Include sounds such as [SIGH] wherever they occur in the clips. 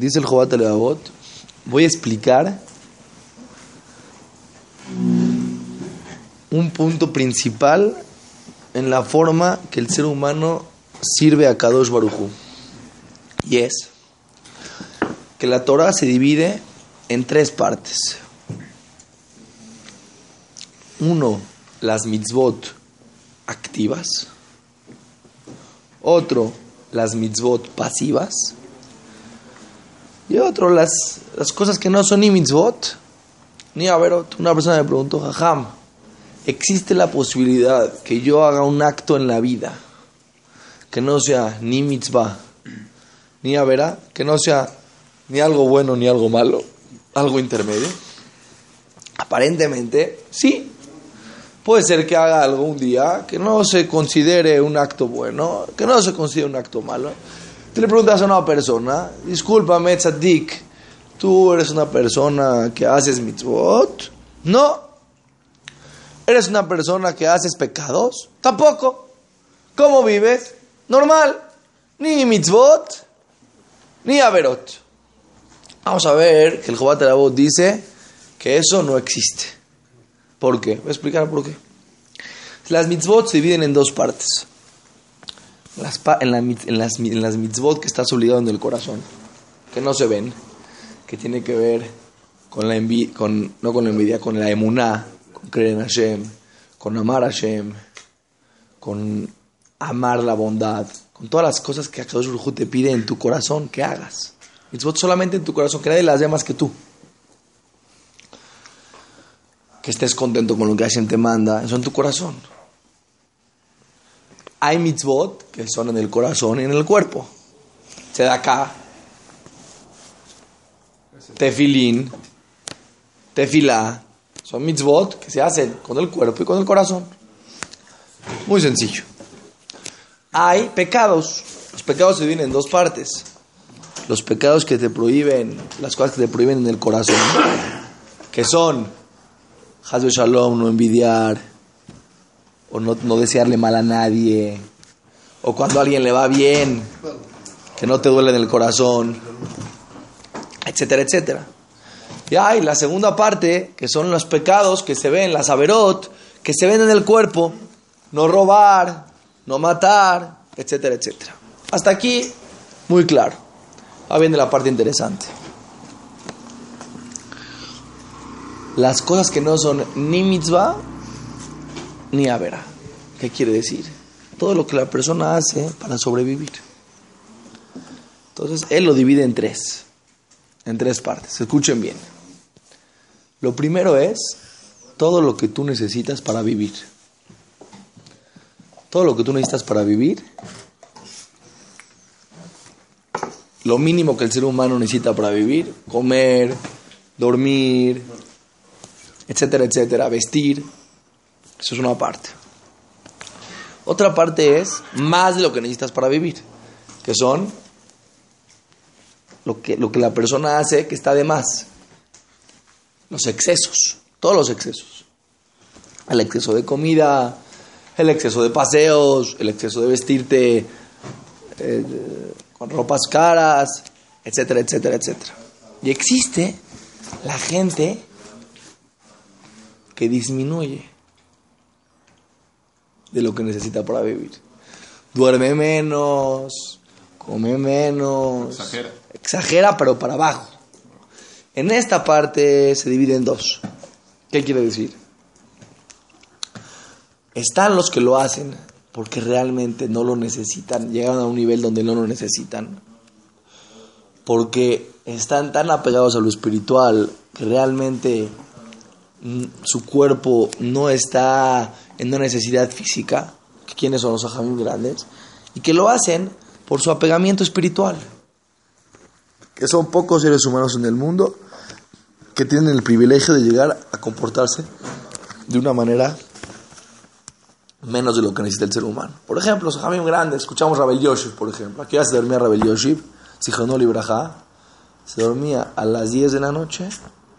Dice el Jobat Levavot, voy a explicar un punto principal en la forma que el ser humano sirve a Kadosh Baruchu. Y es que la Torah se divide en tres partes. Uno, las mitzvot activas. Otro, las mitzvot pasivas. Y otro, las, las cosas que no son ni mitzvot ni averot. Una persona me preguntó, jajam, ¿existe la posibilidad que yo haga un acto en la vida que no sea ni mitzvah ni avera, que no sea ni algo bueno ni algo malo, algo intermedio? Aparentemente, sí. Puede ser que haga algo un día que no se considere un acto bueno, que no se considere un acto malo. Te le preguntas a una persona, discúlpame, tzadik, ¿tú eres una persona que haces mitzvot? No. ¿Eres una persona que haces pecados? Tampoco. ¿Cómo vives? Normal. Ni mitzvot, ni averot. Vamos a ver que el Jobat voz dice que eso no existe. ¿Por qué? Voy a explicar por qué. Las mitzvot se dividen en dos partes. Las en, las, en, mitzvot que estás obligado en el corazón, que no se ven, que tiene que ver con la envidia, con, no con la envidia, con la emuná, con creer en Hashem, con amar a Hashem, con amar la bondad, con todas las cosas que Akadosh Baruj te pide en tu corazón que hagas. Mitzvot solamente en tu corazón, que nadie las llamas que tú. Que estés contento con lo que Hashem te manda, eso en tu corazón. Hay mitzvot que son en el corazón y en el cuerpo. Se da acá. Tefilín, tefilá, son mitzvot que se hacen con el cuerpo y con el corazón. Muy sencillo. Hay pecados. Los pecados se dividen en dos partes. Los pecados que te prohíben, las cosas que te prohíben en el corazón, que son Hazbe Shalom, no envidiar, o no, no, desearle mal a nadie, o cuando a alguien le va bien, que no te duele en el corazón, etcétera, etcétera. Y hay la segunda parte, que son los pecados que se ven, las averot, que se ven en el cuerpo, no robar, no matar, etcétera, etcétera. Hasta aquí, muy claro. Va viene la parte interesante. Las cosas que no son ni mitzvah ni avera. ¿Qué quiere decir? Todo lo que la persona hace para sobrevivir. Entonces, él lo divide en tres. En tres partes. Escuchen bien. Lo primero es todo lo que tú necesitas para vivir. Todo lo que tú necesitas para vivir. Lo mínimo que el ser humano necesita para vivir. Comer, dormir, etcétera, etcétera. Vestir. Eso es una parte. Otra parte es más de lo que necesitas para vivir, que son lo que, lo que la persona hace que está de más. Los excesos, todos los excesos. El exceso de comida, el exceso de paseos, el exceso de vestirte eh, con ropas caras, etcétera, etcétera, etcétera. Y existe la gente que disminuye de lo que necesita para vivir. Duerme menos, come menos. Exagera. Exagera, pero para abajo. En esta parte se divide en dos. ¿Qué quiere decir? Están los que lo hacen porque realmente no lo necesitan, llegan a un nivel donde no lo necesitan, porque están tan apegados a lo espiritual que realmente su cuerpo no está en una necesidad física, quienes son los ajamim grandes, y que lo hacen por su apegamiento espiritual. Que son pocos seres humanos en el mundo que tienen el privilegio de llegar a comportarse de una manera menos de lo que necesita el ser humano. Por ejemplo, los ajamim grandes, escuchamos Rabel Yoshib, por ejemplo. Aquí ya se dormía Rabel Yoshib, Sijonol Ibrahá, se dormía a las 10 de la noche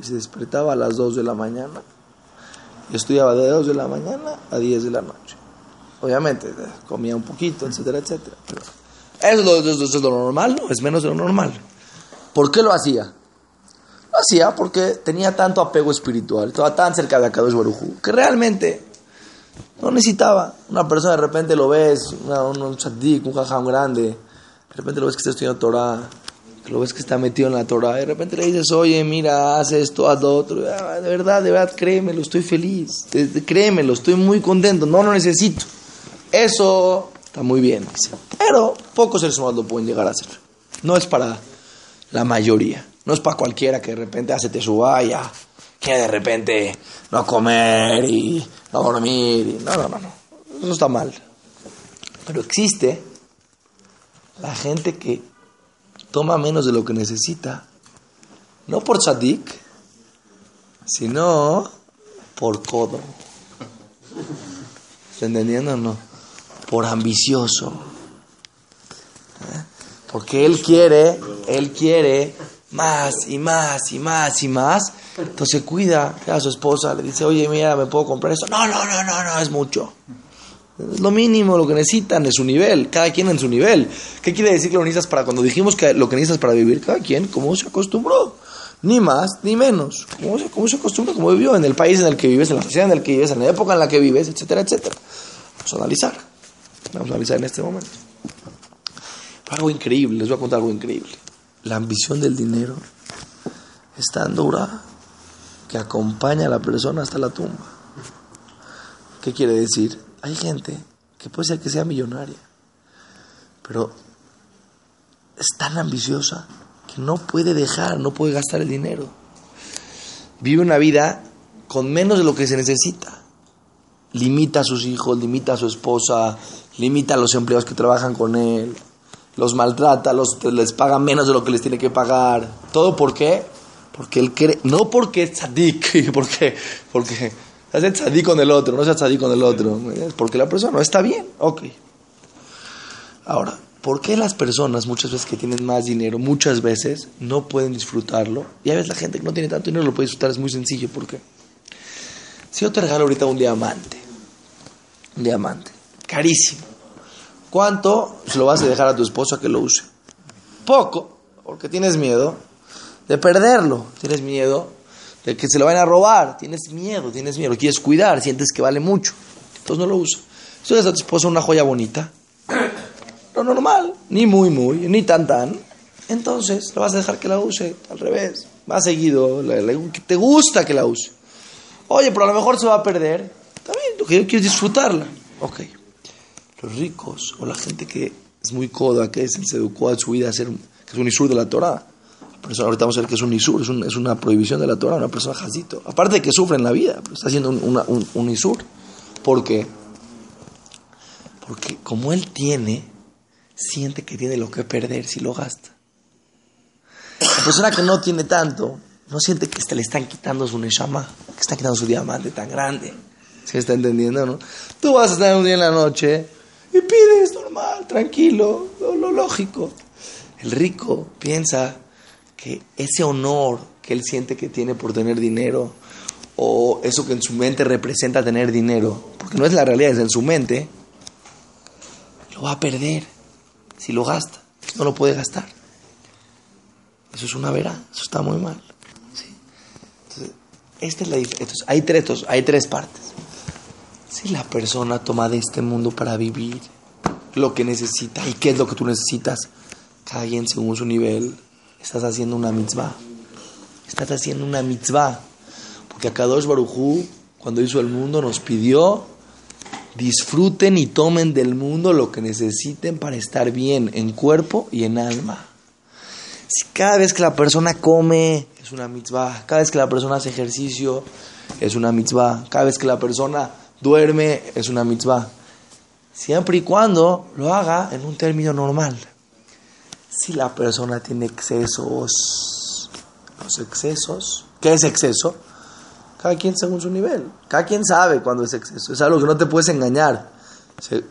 y se despertaba a las 2 de la mañana estudiaba de 2 de la mañana a 10 de la noche. Obviamente, comía un poquito, etcétera, etcétera. eso, es lo, normal, ¿no? Es menos de lo normal. ¿Por qué lo hacía? Lo hacía porque tenía tanto apego espiritual, estaba tan cerca de Akadosh Barujú, que realmente no necesitaba. Una persona de repente lo ves, un, un tzaddik, un jajam grande, de repente lo ves que está estudiando Torah, lo ves que está metido en la Torah, de repente le dices, oye, mira, haz esto, haz lo otro. Ah, de verdad, de verdad, créemelo, estoy feliz. Créemelo, estoy muy contento, no lo necesito. Eso está muy bien, Pero pocos seres humanos lo pueden llegar a hacer. No es para la mayoría. No es para cualquiera que de repente hace te suba ya quiere de repente no comer y no dormir. no, no, no, no. Eso está mal. Pero existe la gente que toma menos de lo que necesita, no por sadik, sino por codo. ¿Está entendiendo o no? Por ambicioso. ¿Eh? Porque él quiere, él quiere más y más y más y más. Entonces cuida a su esposa, le dice, oye, mira, ¿me puedo comprar esto? No, no, no, no, no, es mucho. Lo mínimo, lo que necesitan, es su nivel, cada quien en su nivel. ¿Qué quiere decir que lo necesitas para, cuando dijimos que lo que necesitas para vivir, cada quien, como se acostumbró? Ni más, ni menos. ¿Cómo se, se acostumbra? Como vivió en el país en el que vives, en la sociedad en la que vives, en la época en la que vives, etcétera, etcétera. Vamos a analizar. Vamos a analizar en este momento. Algo increíble, les voy a contar algo increíble. La ambición del dinero es tan dura que acompaña a la persona hasta la tumba. ¿Qué quiere decir? Hay gente que puede ser que sea millonaria, pero es tan ambiciosa que no puede dejar, no puede gastar el dinero. Vive una vida con menos de lo que se necesita. Limita a sus hijos, limita a su esposa, limita a los empleados que trabajan con él, los maltrata, los, les paga menos de lo que les tiene que pagar. ¿Todo por qué? Porque él cree, no porque es tzadik, [LAUGHS] porque, porque hace tzadik con el otro, no sea tzadik con el otro, porque la persona no está bien, ok. Ahora, ¿por qué las personas muchas veces que tienen más dinero, muchas veces no pueden disfrutarlo? Y a veces la gente que no tiene tanto dinero lo puede disfrutar, es muy sencillo, ¿por qué? Si yo te regalo ahorita un diamante, un diamante, carísimo, ¿Cuánto se lo vas a dejar a tu esposo que lo use? Poco, porque tienes miedo de perderlo, tienes miedo de que se lo vayan a robar, tienes miedo, tienes miedo, lo quieres cuidar, sientes que vale mucho, entonces no lo usa. Si das a tu esposo una joya bonita, lo normal, ni muy muy, ni tan tan, entonces lo vas a dejar que la use, al revés, más seguido, te gusta que la use. Oye, pero a lo mejor se va a perder, también, lo que yo quiero es disfrutarla. Ok los ricos o la gente que es muy coda, que se educó a su vida a ser, que es un isur de la Torah. Pero ahorita vamos a ver que es un isur, es, una prohibición de la Torah, una persona jazito. Aparte de que sufre en la vida, está haciendo un, un, isur. ¿Por qué? Porque como él tiene, siente que tiene lo que perder si lo gasta. La persona que no tiene tanto, no siente que se le están quitando su neshama, que están quitando su diamante tan grande. ¿Se está entendiendo, no? Tú vas a estar un día en la noche y pides normal, tranquilo, lo, lógico. El rico piensa que ese honor que él siente que tiene por tener dinero, o eso que en su mente representa tener dinero, porque no es la realidad, es en su mente, lo va a perder si lo gasta, no lo puede gastar. Eso es una vera, eso está muy mal. Entonces, esta es la Entonces, hay tres, hay tres partes. Si la persona toma de este mundo para vivir lo que necesita y qué es lo que tú necesitas, cada quien según su nivel, estás haciendo una mitzvah. Estás haciendo una mitzvah. Porque a Kadosh Barujú, cuando hizo el mundo, nos pidió disfruten y tomen del mundo lo que necesiten para estar bien en cuerpo y en alma. Si cada vez que la persona come es una mitzvah, cada vez que la persona hace ejercicio es una mitzvah, cada vez que la persona duerme, es una mitzvah. Siempre y cuando lo haga en un término normal. Si la persona tiene excesos, los excesos, ¿qué es exceso? Cada quien según su nivel. Cada quien sabe cuándo es exceso. Es algo que no te puedes engañar.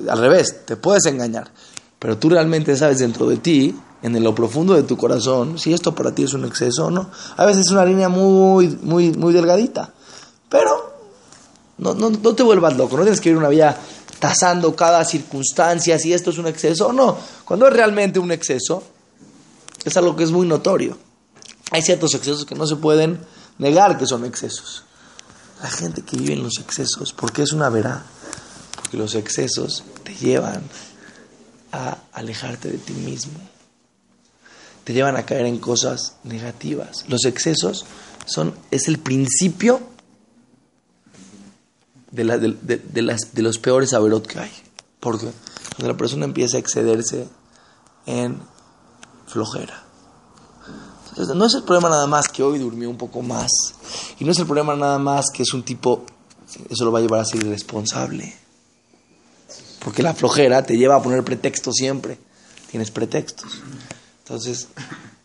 Al revés, te puedes engañar. Pero tú realmente sabes dentro de ti, en lo profundo de tu corazón, si esto para ti es un exceso o no. A veces es una línea muy, muy, muy delgadita. Pero no, no, no te vuelvas loco, no tienes que ir una vida tasando cada circunstancia, si esto es un exceso o no. Cuando es realmente un exceso, es algo que es muy notorio. Hay ciertos excesos que no se pueden negar que son excesos. La gente que vive en los excesos, ¿por qué es una verá? Porque los excesos te llevan a alejarte de ti mismo. Te llevan a caer en cosas negativas. Los excesos son, es el principio de, la, de, las, de los peores averot que hay. Porque cuando la persona empieza a excederse en flojera. Entonces, no es el problema nada más que hoy durmió un poco más. Y no es el problema nada más que es un tipo, eso lo va a llevar a ser irresponsable. Porque la flojera te lleva a poner pretextos siempre. Tienes pretextos. Entonces,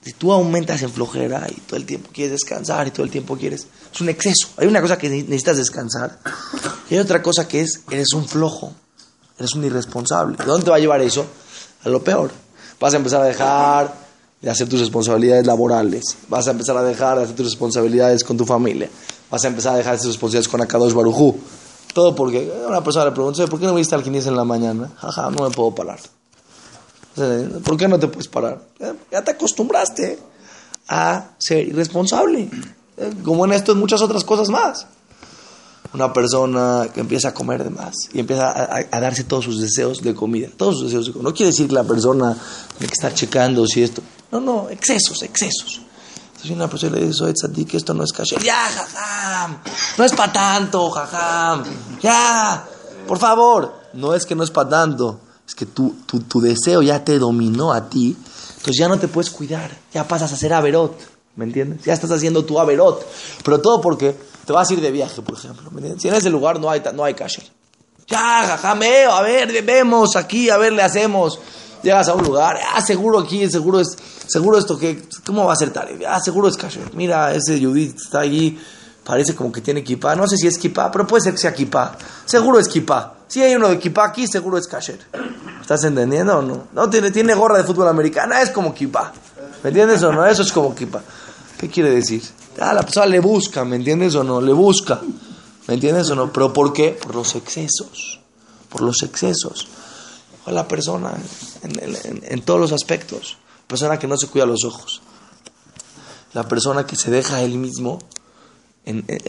si tú aumentas en flojera y todo el tiempo quieres descansar y todo el tiempo quieres... Es un exceso. Hay una cosa que necesitas descansar y hay otra cosa que es, eres un flojo, eres un irresponsable. ¿Dónde te va a llevar eso? A lo peor. Vas a empezar a dejar de hacer tus responsabilidades laborales. Vas a empezar a dejar de hacer tus responsabilidades con tu familia. Vas a empezar a dejar de hacer tus responsabilidades con Akadosh Barujú. Todo porque una persona le pregunta, ¿por qué no viste al Quinis en la mañana? Jaja, no me puedo parar. ¿Por qué no te puedes parar? Ya te acostumbraste a ser irresponsable. Como en esto en muchas otras cosas más. Una persona que empieza a comer de más y empieza a, darse todos sus deseos de comida. Todos sus deseos de comida. No quiere decir que la persona tiene que estar checando si esto. No, no, excesos, excesos. Entonces una persona le dice, oye, ti que esto no es kasher. Ya, jajam. No es para tanto, jajam. Ya, por favor. No es que no es para tanto es que tu, tu, deseo ya te dominó a ti, entonces ya no te puedes cuidar, ya pasas a ser averot, ¿me entiendes? Ya estás haciendo tu averot, pero todo porque te vas a ir de viaje, por ejemplo. Si en ese lugar no hay, no hay kasher. Ya, jajameo, a ver, vemos aquí, a ver, le hacemos. Llegas a un lugar, ah, seguro aquí, seguro es, seguro esto que, ¿cómo va a ser tal? Ah, seguro es kasher. Mira, ese Judith está allí, parece como que tiene equipa, no sé si es equipa, pero puede ser que sea equipa. Seguro es equipa. Si hay uno de equipa aquí, seguro es kasher. ¿Estás entendiendo o no? No tiene, tiene gorra de fútbol americana, es como kipa. ¿Me entiendes o no? Eso es como kipa. ¿Qué quiere decir? Ah, la persona le busca, ¿me entiendes o no? Le busca. ¿Me entiendes o no? ¿Pero por qué? Por los excesos. Por los excesos. La persona en, todos los aspectos. La persona que no se cuida los ojos. La persona que se deja a él mismo.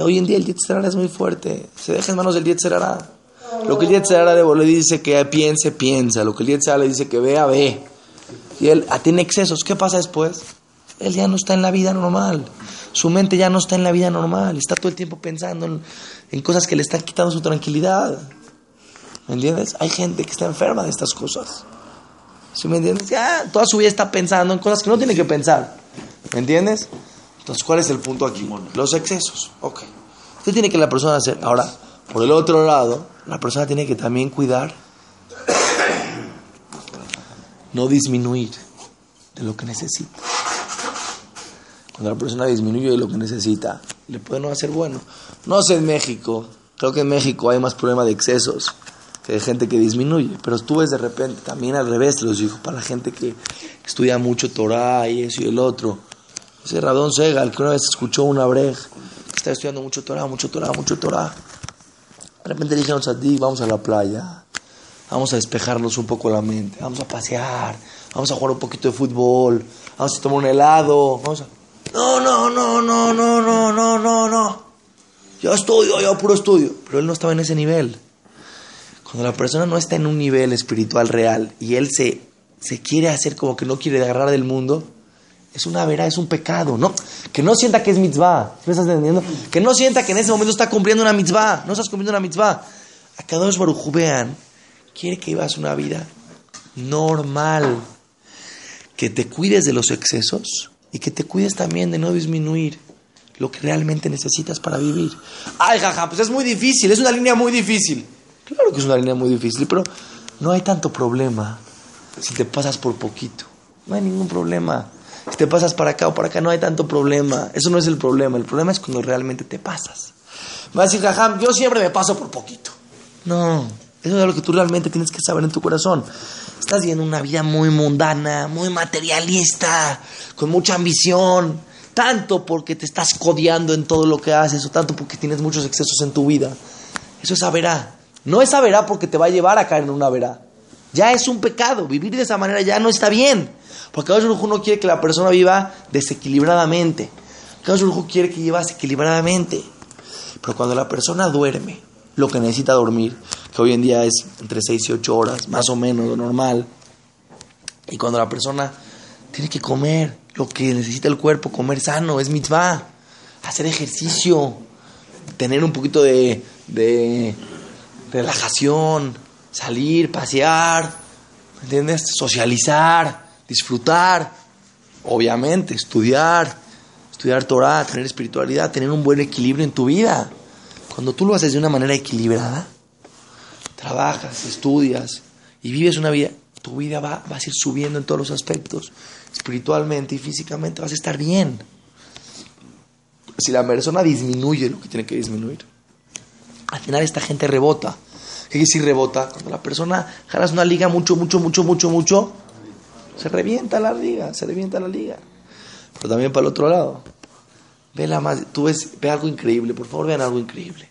hoy en día el Yetzirah es muy fuerte. Se deja en manos del Yetzirah. Lo que el Yetzirah le dice que piense, piensa. Lo que el Yetzirah le dice que vea, ve. Y él ah, tiene excesos. ¿Qué pasa después? Él ya no está en la vida normal. Su mente ya no está en la vida normal. Está todo el tiempo pensando en, cosas que le están quitando su tranquilidad. ¿Me entiendes? Hay gente que está enferma de estas cosas. ¿Sí me entiendes? Ya toda su vida está pensando en cosas que no tiene que pensar. ¿Me entiendes? Entonces, ¿cuál es el punto aquí? Los excesos. Ok. ¿Qué tiene que la persona hacer? Ahora, por el otro lado, la persona tiene que también cuidar, no disminuir de lo que necesita. Cuando la persona disminuye de lo que necesita, le puede no hacer bueno. No sé en México, creo que en México hay más problema de excesos que de gente que disminuye, pero tú ves de repente también al revés, los digo, para la gente que estudia mucho Torah y eso y el otro. Ese Radón Segal, que una vez escuchó una brej, está estudiando mucho Torah, mucho Torah, mucho Torah de repente dijeron a ti, vamos a la playa, vamos a despejarnos un poco la mente, vamos a pasear, vamos a jugar un poquito de fútbol, vamos a tomar un helado, vamos a... No, no, no, no, no, no, no, no, no. Yo estudio, yo puro estudio. Pero él no estaba en ese nivel. Cuando la persona no está en un nivel espiritual real y él se, se quiere hacer como que no quiere agarrar del mundo, es una vera, es un pecado, ¿no? Que no sienta que es mitzvah, ¿me estás entendiendo? Que no sienta que en ese momento está cumpliendo una mitzvah, no estás cumpliendo una mitzvah. A cada dos vean, quiere que vivas una vida normal, que te cuides de los excesos y que te cuides también de no disminuir lo que realmente necesitas para vivir. Ay, jaja, pues es muy difícil, es una línea muy difícil. Claro que es una línea muy difícil, pero no hay tanto problema si te pasas por poquito. No hay ningún problema. Si te pasas para acá o para acá, no hay tanto problema. Eso no es el problema. El problema es cuando realmente te pasas. Me va a decir, jajam, yo siempre me paso por poquito. No, eso es lo que tú realmente tienes que saber en tu corazón. Estás viviendo una vida muy mundana, muy materialista, con mucha ambición. Tanto porque te estás codeando en todo lo que haces o tanto porque tienes muchos excesos en tu vida. Eso es saberá. No es saberá porque te va a llevar a caer en una verá. Ya es un pecado. Vivir de esa manera ya no está bien. Porque Kadosh Baruj no quiere que la persona viva desequilibradamente. Kadosh Baruj quiere que vivas equilibradamente. Pero cuando la persona duerme, lo que necesita dormir, que hoy en día es entre 6 y 8 horas, más o menos lo normal, y cuando la persona tiene que comer lo que necesita el cuerpo, comer sano, es mitzvah, hacer ejercicio, tener un poquito de, de relajación, salir, pasear, ¿entiendes? Socializar, disfrutar, obviamente, estudiar, estudiar Torah, tener espiritualidad, tener un buen equilibrio en tu vida. Cuando tú lo haces de una manera equilibrada, trabajas, estudias y vives una vida, tu vida va, va a ir subiendo en todos los aspectos, espiritualmente y físicamente vas a estar bien. Si la persona disminuye lo que tiene que disminuir, al final esta gente rebota. ¿Qué quiere decir rebota? Cuando la persona jalas una liga mucho, mucho, mucho, mucho, mucho, se revienta la liga, se revienta la liga. Pero también para el otro lado. Ve la más, tú ves, ve algo increíble, por favor vean algo increíble.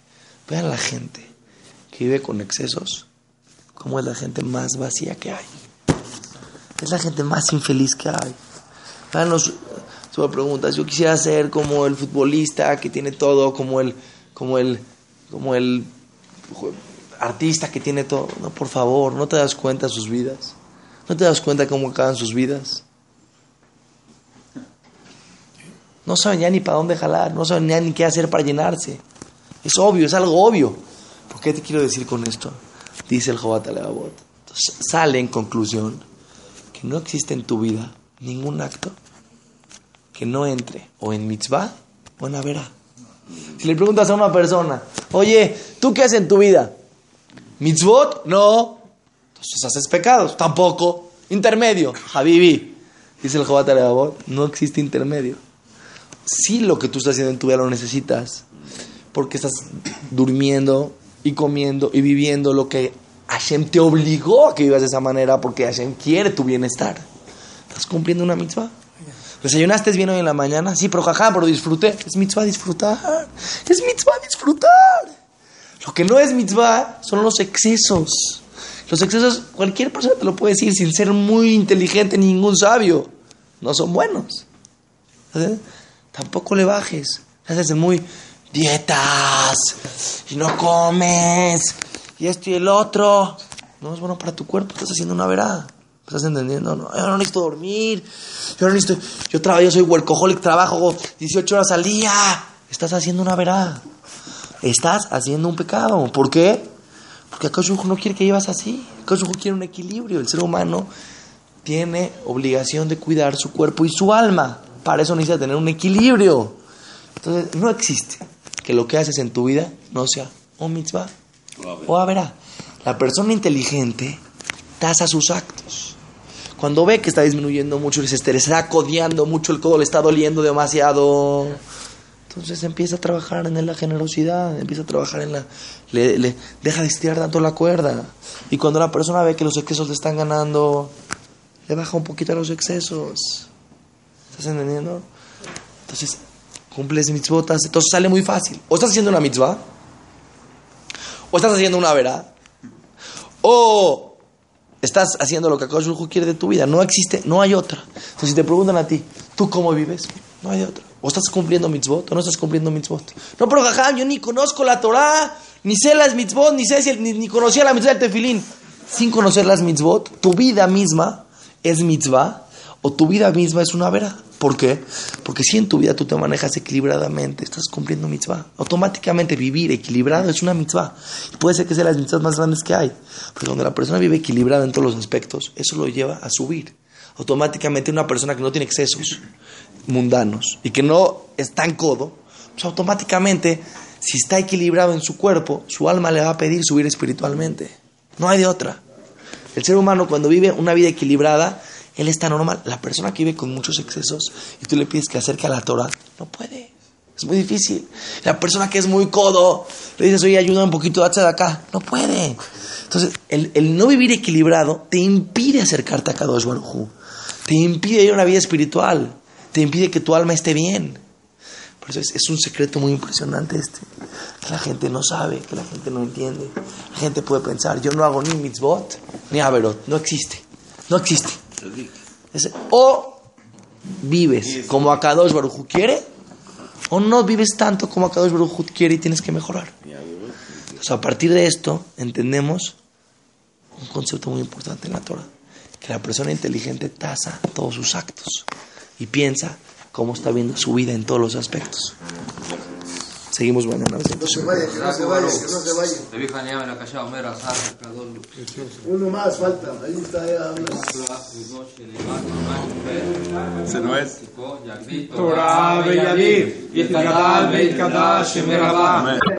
Vean la gente que vive con excesos, cómo es la gente más vacía que hay. Es la gente más infeliz que hay. Vean los, tú preguntas, yo quisiera ser como el futbolista que tiene todo, como el, como el, como el artista que tiene todo. No, por favor, no te das cuenta de sus vidas. No te das cuenta cómo acaban sus vidas. No saben ya ni para dónde jalar, no saben ya ni qué hacer para llenarse. Es obvio, es algo obvio. ¿Por qué te quiero decir con esto? Dice el Jobat Entonces sale en conclusión que no existe en tu vida ningún acto que no entre o en mitzvah o en avera. Si le preguntas a una persona, oye, ¿tú qué haces en tu vida? ¿Mitzvot? No. Entonces haces pecados. Tampoco. Intermedio. Habibi. Dice el Jobat no existe intermedio. Si lo que tú estás haciendo en tu vida lo necesitas, porque estás durmiendo y comiendo y viviendo lo que Hashem te obligó a que vivas de esa manera, porque Hashem quiere tu bienestar. ¿Estás cumpliendo una mitzvah? ¿Desayunaste bien hoy en la mañana? Sí, pero jaja, pero disfruté. Es mitzvah disfrutar. Es mitzvah disfrutar. Lo que no es mitzvah son los excesos. Los excesos, cualquier persona te lo puede decir sin ser muy inteligente, ningún sabio. No son buenos. Tampoco le bajes. Haces muy dietas y no comes y esto y el otro. No es bueno para tu cuerpo, estás haciendo una verada. ¿Estás entendiendo? No, yo no necesito dormir. Yo no necesito. Yo, trabajo, yo soy workaholic, trabajo 18 horas al día. Estás haciendo una verada estás haciendo un pecado. ¿Por qué? Porque Akash no quiere que vivas así. Akash quiere un equilibrio. El ser humano tiene obligación de cuidar su cuerpo y su alma. Para eso necesita tener un equilibrio. Entonces, no existe que lo que haces en tu vida no sea o mitzvah o a verá. La persona inteligente tasa sus actos. Cuando ve que está disminuyendo mucho, se está codeando mucho, el codo le está doliendo demasiado entonces empieza a trabajar en la generosidad, empieza a trabajar en la... Le, deja de estirar tanto la cuerda. Y cuando la persona ve que los excesos le están ganando, le baja un poquito a los excesos. ¿Estás entendiendo? Entonces, cumples mitzvotas, entonces sale muy fácil. O estás haciendo una mitzvah, o estás haciendo una vera, o estás haciendo lo que Akash quiere de tu vida. No existe, no hay otra. Entonces, si te preguntan a ti, ¿tú cómo vives? No hay otra. O estás cumpliendo mitzvot o no estás cumpliendo mitzvot. No, pero jajam, yo ni conozco la Torah, ni sé las mitzvot, ni sé si, ni, conocía la mitzvah del tefilín. Sin conocer las mitzvot, tu vida misma es mitzvah o tu vida misma es una vera. ¿Por qué? Porque si en tu vida tú te manejas equilibradamente, estás cumpliendo mitzvah. Automáticamente vivir equilibrado es una mitzvah. Y puede ser que sea las mitzvahs más grandes que hay. Pero cuando la persona vive equilibrada en todos los aspectos, eso lo lleva a subir. Automáticamente una persona que no tiene excesos, mundanos y que no está en codo, pues automáticamente, si está equilibrado en su cuerpo, su alma le va a pedir subir espiritualmente. No hay de otra. El ser humano cuando vive una vida equilibrada, él está normal. La persona que vive con muchos excesos y tú le pides que acerque a la Torah, no puede. Es muy difícil. La persona que es muy codo, le dices, oye, ayuda un poquito, hazte de acá. No puede. Entonces, el, no vivir equilibrado te impide acercarte a Kadosh Baruj Te impide ir a una vida espiritual te impide que tu alma esté bien. Por eso es, un secreto muy impresionante este, que la gente no sabe, que la gente no entiende. La gente puede pensar, yo no hago ni mitzvot ni averot, no existe, no existe. Es- o vives como Akadosh Baruj quiere, o no vives tanto como Akadosh Baruj quiere y tienes que mejorar. Sea, a partir de esto entendemos un concepto muy importante en la Torah, que la persona inteligente tasa todos sus actos y piensa cómo está viendo su vida en todos los aspectos. Seguimos, bueno, una. No se vaya, que no se vaya, que no se vaya. Uno más falta, ahí está. Eh, se no es. Torah, Beyadí, Yitkadal, Beytkadash, Shemerabá.